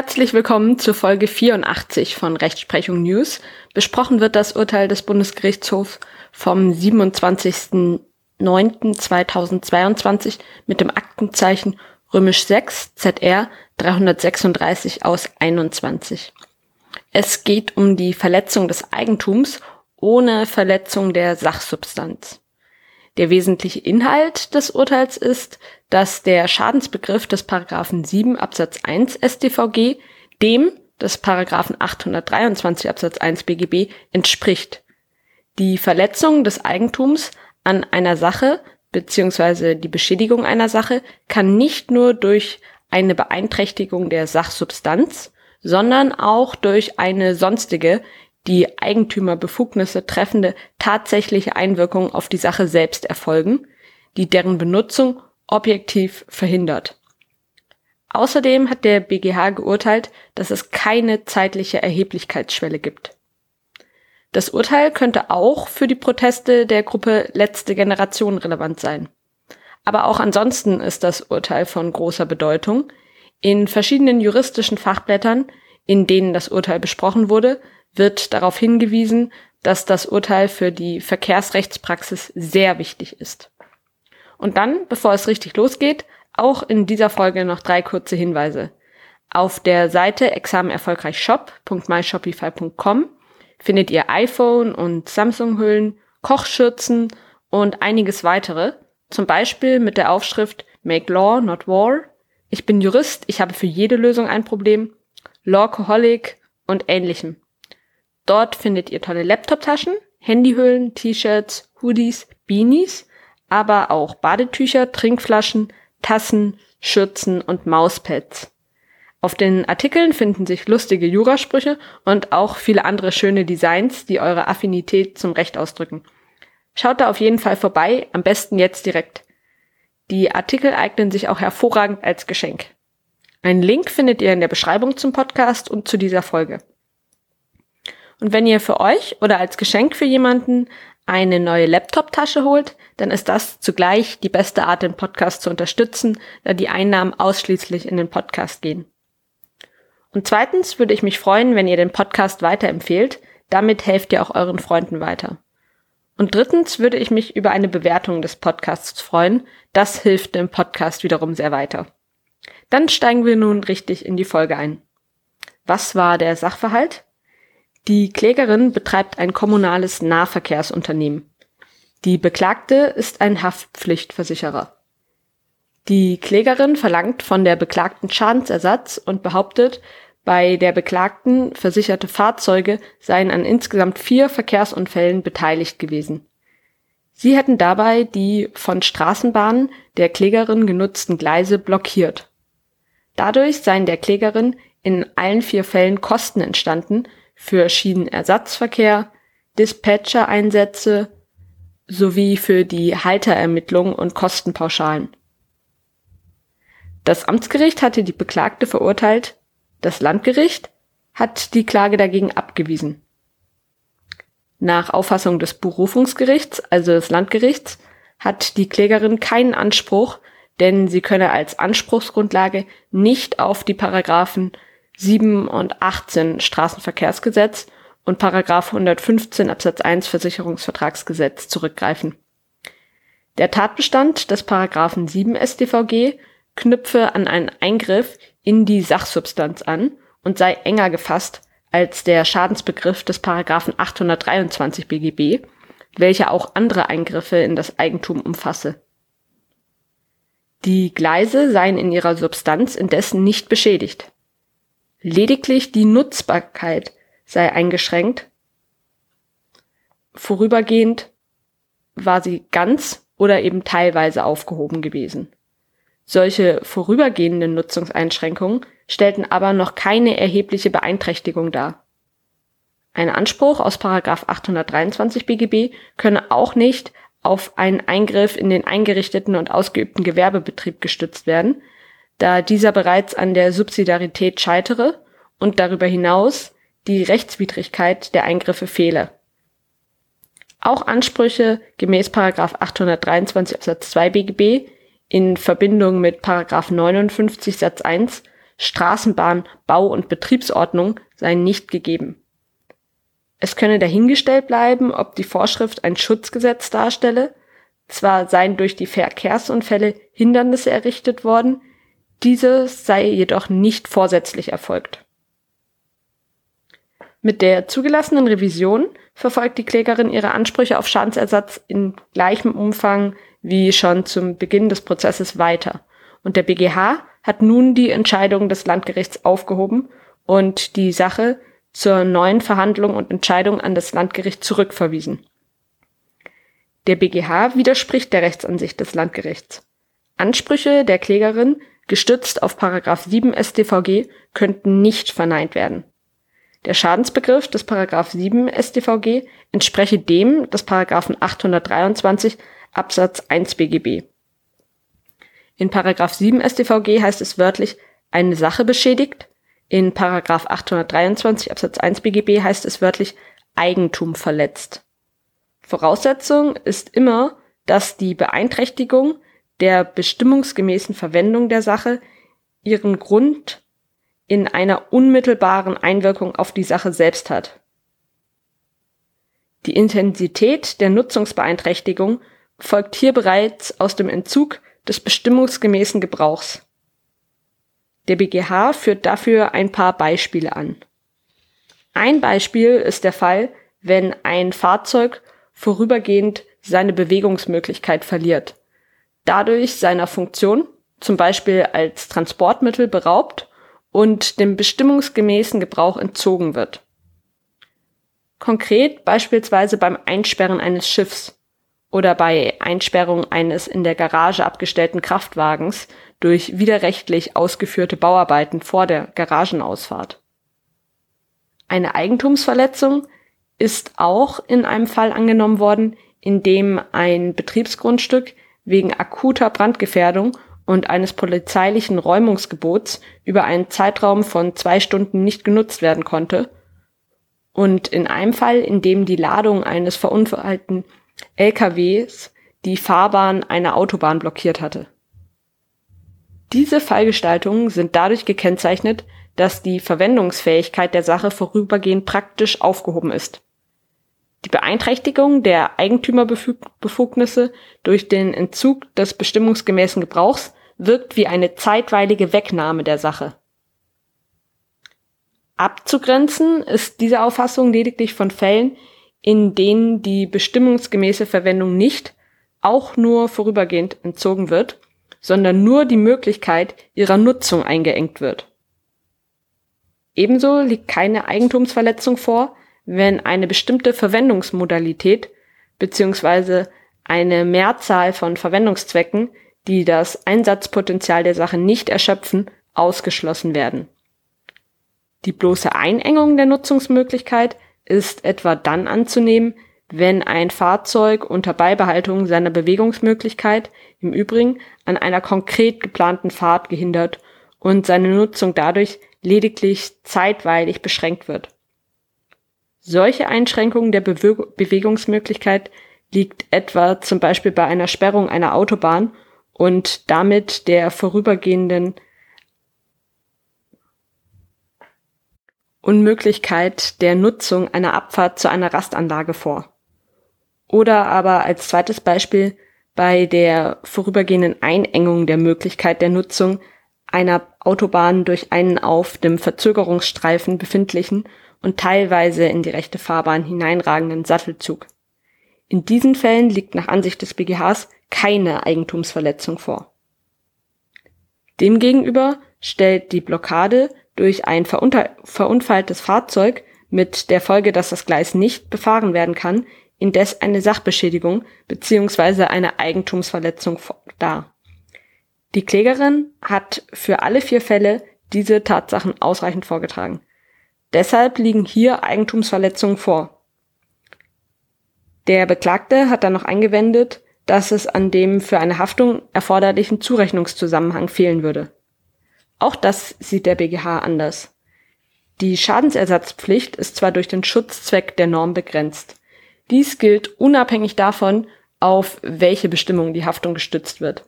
Herzlich willkommen zur Folge 84 von Rechtsprechung News. Besprochen wird das Urteil des Bundesgerichtshofs vom 27.09.2022 mit dem Aktenzeichen römisch 6 ZR 336 aus 21. Es geht um die Verletzung des Eigentums ohne Verletzung der Sachsubstanz. Der wesentliche Inhalt des Urteils ist, dass der Schadensbegriff des Paragraphen 7 Absatz 1 StVG dem des Paragraphen 823 Absatz 1 BGB entspricht. Die Verletzung des Eigentums an einer Sache bzw. die Beschädigung einer Sache kann nicht nur durch eine Beeinträchtigung der Sachsubstanz, sondern auch durch eine sonstige, die Eigentümerbefugnisse treffende tatsächliche Einwirkung auf die Sache selbst erfolgen, die deren Benutzung objektiv verhindert. Außerdem hat der BGH geurteilt, dass es keine zeitliche Erheblichkeitsschwelle gibt. Das Urteil könnte auch für die Proteste der Gruppe Letzte Generation relevant sein. Aber auch ansonsten ist das Urteil von großer Bedeutung. In verschiedenen juristischen Fachblättern, in denen das Urteil besprochen wurde, wird darauf hingewiesen, dass das Urteil für die Verkehrsrechtspraxis sehr wichtig ist. Und dann, bevor es richtig losgeht, auch in dieser Folge noch drei kurze Hinweise. Auf der Seite examenerfolgreichshop.myshopify.com findet ihr iPhone und Samsung-Hüllen, Kochschürzen und einiges weitere, zum Beispiel mit der Aufschrift Make Law, not War. Ich bin Jurist, ich habe für jede Lösung ein Problem. Lawcoholic und ähnlichem. Dort findet ihr tolle Laptoptaschen, Handyhüllen, T-Shirts, Hoodies, Beanies, aber auch Badetücher, Trinkflaschen, Tassen, Schürzen und Mauspads. Auf den Artikeln finden sich lustige Jurasprüche und auch viele andere schöne Designs, die eure Affinität zum Recht ausdrücken. Schaut da auf jeden Fall vorbei, am besten jetzt direkt. Die Artikel eignen sich auch hervorragend als Geschenk. Einen Link findet ihr in der Beschreibung zum Podcast und zu dieser Folge. Und wenn ihr für euch oder als Geschenk für jemanden eine neue Laptop-Tasche holt, dann ist das zugleich die beste Art, den Podcast zu unterstützen, da die Einnahmen ausschließlich in den Podcast gehen. Und zweitens würde ich mich freuen, wenn ihr den Podcast weiterempfehlt. Damit helft ihr auch euren Freunden weiter. Und drittens würde ich mich über eine Bewertung des Podcasts freuen. Das hilft dem Podcast wiederum sehr weiter. Dann steigen wir nun richtig in die Folge ein. Was war der Sachverhalt? Die Klägerin betreibt ein kommunales Nahverkehrsunternehmen. Die Beklagte ist ein Haftpflichtversicherer. Die Klägerin verlangt von der Beklagten Schadensersatz und behauptet, bei der Beklagten versicherte Fahrzeuge seien an insgesamt vier Verkehrsunfällen beteiligt gewesen. Sie hätten dabei die von Straßenbahnen der Klägerin genutzten Gleise blockiert. Dadurch seien der Klägerin in allen vier Fällen Kosten entstanden, für Schienenersatzverkehr, Dispatcher-Einsätze sowie für die Halterermittlung und Kostenpauschalen. Das Amtsgericht hatte die Beklagte verurteilt, das Landgericht hat die Klage dagegen abgewiesen. Nach Auffassung des Berufungsgerichts, also des Landgerichts, hat die Klägerin keinen Anspruch, denn sie könne als Anspruchsgrundlage nicht auf die Paragraphen 7 und 18 Straßenverkehrsgesetz und Paragraph 115 Absatz 1 Versicherungsvertragsgesetz zurückgreifen. Der Tatbestand des Paragraphen 7 StVG knüpfe an einen Eingriff in die Sachsubstanz an und sei enger gefasst als der Schadensbegriff des Paragraphen 823 BGB, welcher auch andere Eingriffe in das Eigentum umfasse. Die Gleise seien in ihrer Substanz indessen nicht beschädigt. Lediglich die Nutzbarkeit sei eingeschränkt. Vorübergehend war sie ganz oder eben teilweise aufgehoben gewesen. Solche vorübergehenden Nutzungseinschränkungen stellten aber noch keine erhebliche Beeinträchtigung dar. Ein Anspruch aus 823 BGB könne auch nicht auf einen Eingriff in den eingerichteten und ausgeübten Gewerbebetrieb gestützt werden, da dieser bereits an der Subsidiarität scheitere und darüber hinaus die Rechtswidrigkeit der Eingriffe fehle. Auch Ansprüche gemäß 823 Absatz 2 BGB in Verbindung mit 59 Satz 1 Straßenbahn, Bau- und Betriebsordnung seien nicht gegeben. Es könne dahingestellt bleiben, ob die Vorschrift ein Schutzgesetz darstelle. Zwar seien durch die Verkehrsunfälle Hindernisse errichtet worden, dieses sei jedoch nicht vorsätzlich erfolgt. Mit der zugelassenen Revision verfolgt die Klägerin ihre Ansprüche auf Schadensersatz in gleichem Umfang wie schon zum Beginn des Prozesses weiter. Und der BGH hat nun die Entscheidung des Landgerichts aufgehoben und die Sache zur neuen Verhandlung und Entscheidung an das Landgericht zurückverwiesen. Der BGH widerspricht der Rechtsansicht des Landgerichts. Ansprüche der Klägerin, gestützt auf 7 StVG, könnten nicht verneint werden. Der Schadensbegriff des 7 StVG entspreche dem des 823 Absatz 1 BGB. In 7 StVG heißt es wörtlich eine Sache beschädigt, in 823 Absatz 1 BGB heißt es wörtlich Eigentum verletzt. Voraussetzung ist immer, dass die Beeinträchtigung der bestimmungsgemäßen Verwendung der Sache ihren Grund in einer unmittelbaren Einwirkung auf die Sache selbst hat. Die Intensität der Nutzungsbeeinträchtigung folgt hier bereits aus dem Entzug des bestimmungsgemäßen Gebrauchs. Der BGH führt dafür ein paar Beispiele an. Ein Beispiel ist der Fall, wenn ein Fahrzeug vorübergehend seine Bewegungsmöglichkeit verliert, dadurch seiner Funktion, zum Beispiel als Transportmittel beraubt und dem bestimmungsgemäßen Gebrauch entzogen wird. Konkret beispielsweise beim Einsperren eines Schiffs oder bei Einsperrung eines in der Garage abgestellten Kraftwagens durch widerrechtlich ausgeführte Bauarbeiten vor der Garagenausfahrt. Eine Eigentumsverletzung ist auch in einem Fall angenommen worden, in dem ein Betriebsgrundstück wegen akuter Brandgefährdung und eines polizeilichen Räumungsgebots über einen Zeitraum von zwei Stunden nicht genutzt werden konnte. Und in einem Fall, in dem die Ladung eines verunfallten LKWs die Fahrbahn einer Autobahn blockiert hatte. Diese Fallgestaltungen sind dadurch gekennzeichnet, dass die Verwendungsfähigkeit der Sache vorübergehend praktisch aufgehoben ist. Die Beeinträchtigung der Eigentümerbefugnisse durch den Entzug des bestimmungsgemäßen Gebrauchs wirkt wie eine zeitweilige Wegnahme der Sache. Abzugrenzen ist diese Auffassung lediglich von Fällen, in denen die bestimmungsgemäße Verwendung nicht, auch nur vorübergehend entzogen wird, sondern nur die Möglichkeit ihrer Nutzung eingeengt wird. Ebenso liegt keine Eigentumsverletzung vor, wenn eine bestimmte Verwendungsmodalität bzw. eine Mehrzahl von Verwendungszwecken die das Einsatzpotenzial der Sache nicht erschöpfen, ausgeschlossen werden. Die bloße Einengung der Nutzungsmöglichkeit ist etwa dann anzunehmen, wenn ein Fahrzeug unter Beibehaltung seiner Bewegungsmöglichkeit im Übrigen an einer konkret geplanten Fahrt gehindert und seine Nutzung dadurch lediglich zeitweilig beschränkt wird. Solche Einschränkungen der Bewe Bewegungsmöglichkeit liegt etwa zum Beispiel bei einer Sperrung einer Autobahn und damit der vorübergehenden Unmöglichkeit der Nutzung einer Abfahrt zu einer Rastanlage vor. Oder aber als zweites Beispiel bei der vorübergehenden Einengung der Möglichkeit der Nutzung einer Autobahn durch einen auf dem Verzögerungsstreifen befindlichen und teilweise in die rechte Fahrbahn hineinragenden Sattelzug. In diesen Fällen liegt nach Ansicht des BGHs keine Eigentumsverletzung vor. Demgegenüber stellt die Blockade durch ein verunfalltes Fahrzeug mit der Folge, dass das Gleis nicht befahren werden kann, indes eine Sachbeschädigung bzw. eine Eigentumsverletzung dar. Die Klägerin hat für alle vier Fälle diese Tatsachen ausreichend vorgetragen. Deshalb liegen hier Eigentumsverletzungen vor. Der Beklagte hat dann noch eingewendet, dass es an dem für eine Haftung erforderlichen Zurechnungszusammenhang fehlen würde. Auch das sieht der BGH anders. Die Schadensersatzpflicht ist zwar durch den Schutzzweck der Norm begrenzt. Dies gilt unabhängig davon, auf welche Bestimmung die Haftung gestützt wird.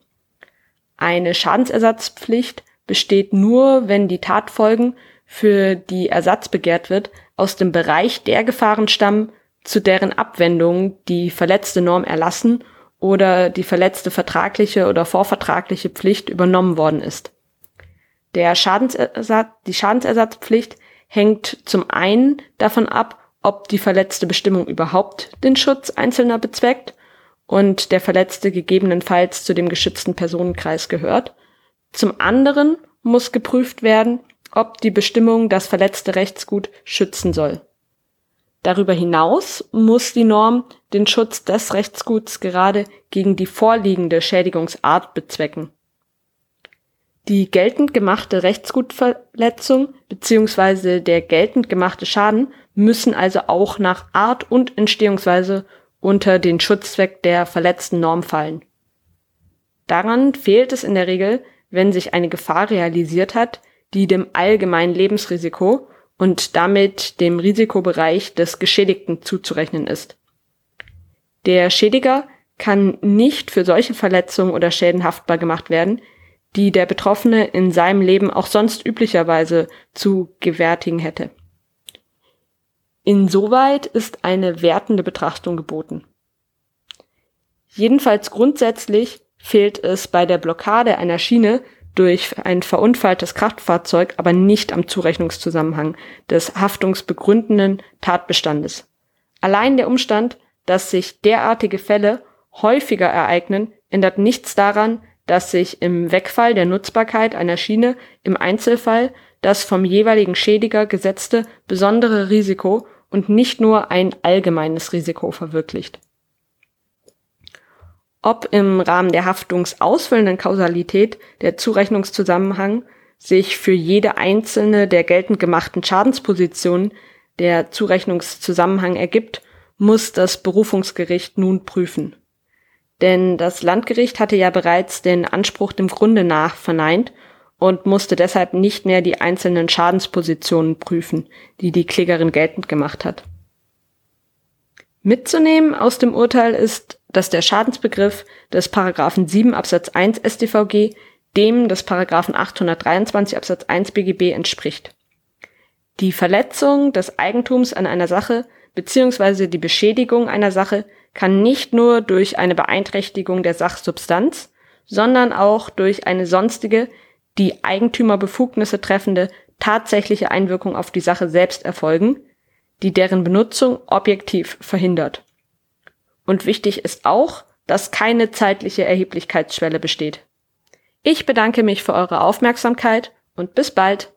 Eine Schadensersatzpflicht besteht nur, wenn die Tatfolgen, für die Ersatz begehrt wird, aus dem Bereich der Gefahren stammen, zu deren Abwendung die verletzte Norm erlassen oder die verletzte vertragliche oder vorvertragliche Pflicht übernommen worden ist. Der Schadensersatz, die Schadensersatzpflicht hängt zum einen davon ab, ob die verletzte Bestimmung überhaupt den Schutz Einzelner bezweckt und der Verletzte gegebenenfalls zu dem geschützten Personenkreis gehört. Zum anderen muss geprüft werden, ob die Bestimmung das verletzte Rechtsgut schützen soll. Darüber hinaus muss die Norm den Schutz des Rechtsguts gerade gegen die vorliegende Schädigungsart bezwecken. Die geltend gemachte Rechtsgutverletzung bzw. der geltend gemachte Schaden müssen also auch nach Art und Entstehungsweise unter den Schutzzweck der verletzten Norm fallen. Daran fehlt es in der Regel, wenn sich eine Gefahr realisiert hat, die dem allgemeinen Lebensrisiko und damit dem Risikobereich des Geschädigten zuzurechnen ist. Der Schädiger kann nicht für solche Verletzungen oder Schäden haftbar gemacht werden, die der Betroffene in seinem Leben auch sonst üblicherweise zu gewärtigen hätte. Insoweit ist eine wertende Betrachtung geboten. Jedenfalls grundsätzlich fehlt es bei der Blockade einer Schiene durch ein verunfalltes Kraftfahrzeug aber nicht am Zurechnungszusammenhang des haftungsbegründenden Tatbestandes. Allein der Umstand, dass sich derartige Fälle häufiger ereignen, ändert nichts daran, dass sich im Wegfall der Nutzbarkeit einer Schiene im Einzelfall das vom jeweiligen Schädiger gesetzte besondere Risiko und nicht nur ein allgemeines Risiko verwirklicht. Ob im Rahmen der haftungsausfüllenden Kausalität der Zurechnungszusammenhang sich für jede einzelne der geltend gemachten Schadenspositionen der Zurechnungszusammenhang ergibt, muss das Berufungsgericht nun prüfen. Denn das Landgericht hatte ja bereits den Anspruch dem Grunde nach verneint und musste deshalb nicht mehr die einzelnen Schadenspositionen prüfen, die die Klägerin geltend gemacht hat. Mitzunehmen aus dem Urteil ist, dass der Schadensbegriff des Paragraphen 7 Absatz 1 StVG dem des Paragraphen 823 Absatz 1 BGB entspricht. Die Verletzung des Eigentums an einer Sache bzw. die Beschädigung einer Sache kann nicht nur durch eine Beeinträchtigung der Sachsubstanz, sondern auch durch eine sonstige die Eigentümerbefugnisse treffende tatsächliche Einwirkung auf die Sache selbst erfolgen, die deren Benutzung objektiv verhindert. Und wichtig ist auch, dass keine zeitliche Erheblichkeitsschwelle besteht. Ich bedanke mich für eure Aufmerksamkeit und bis bald.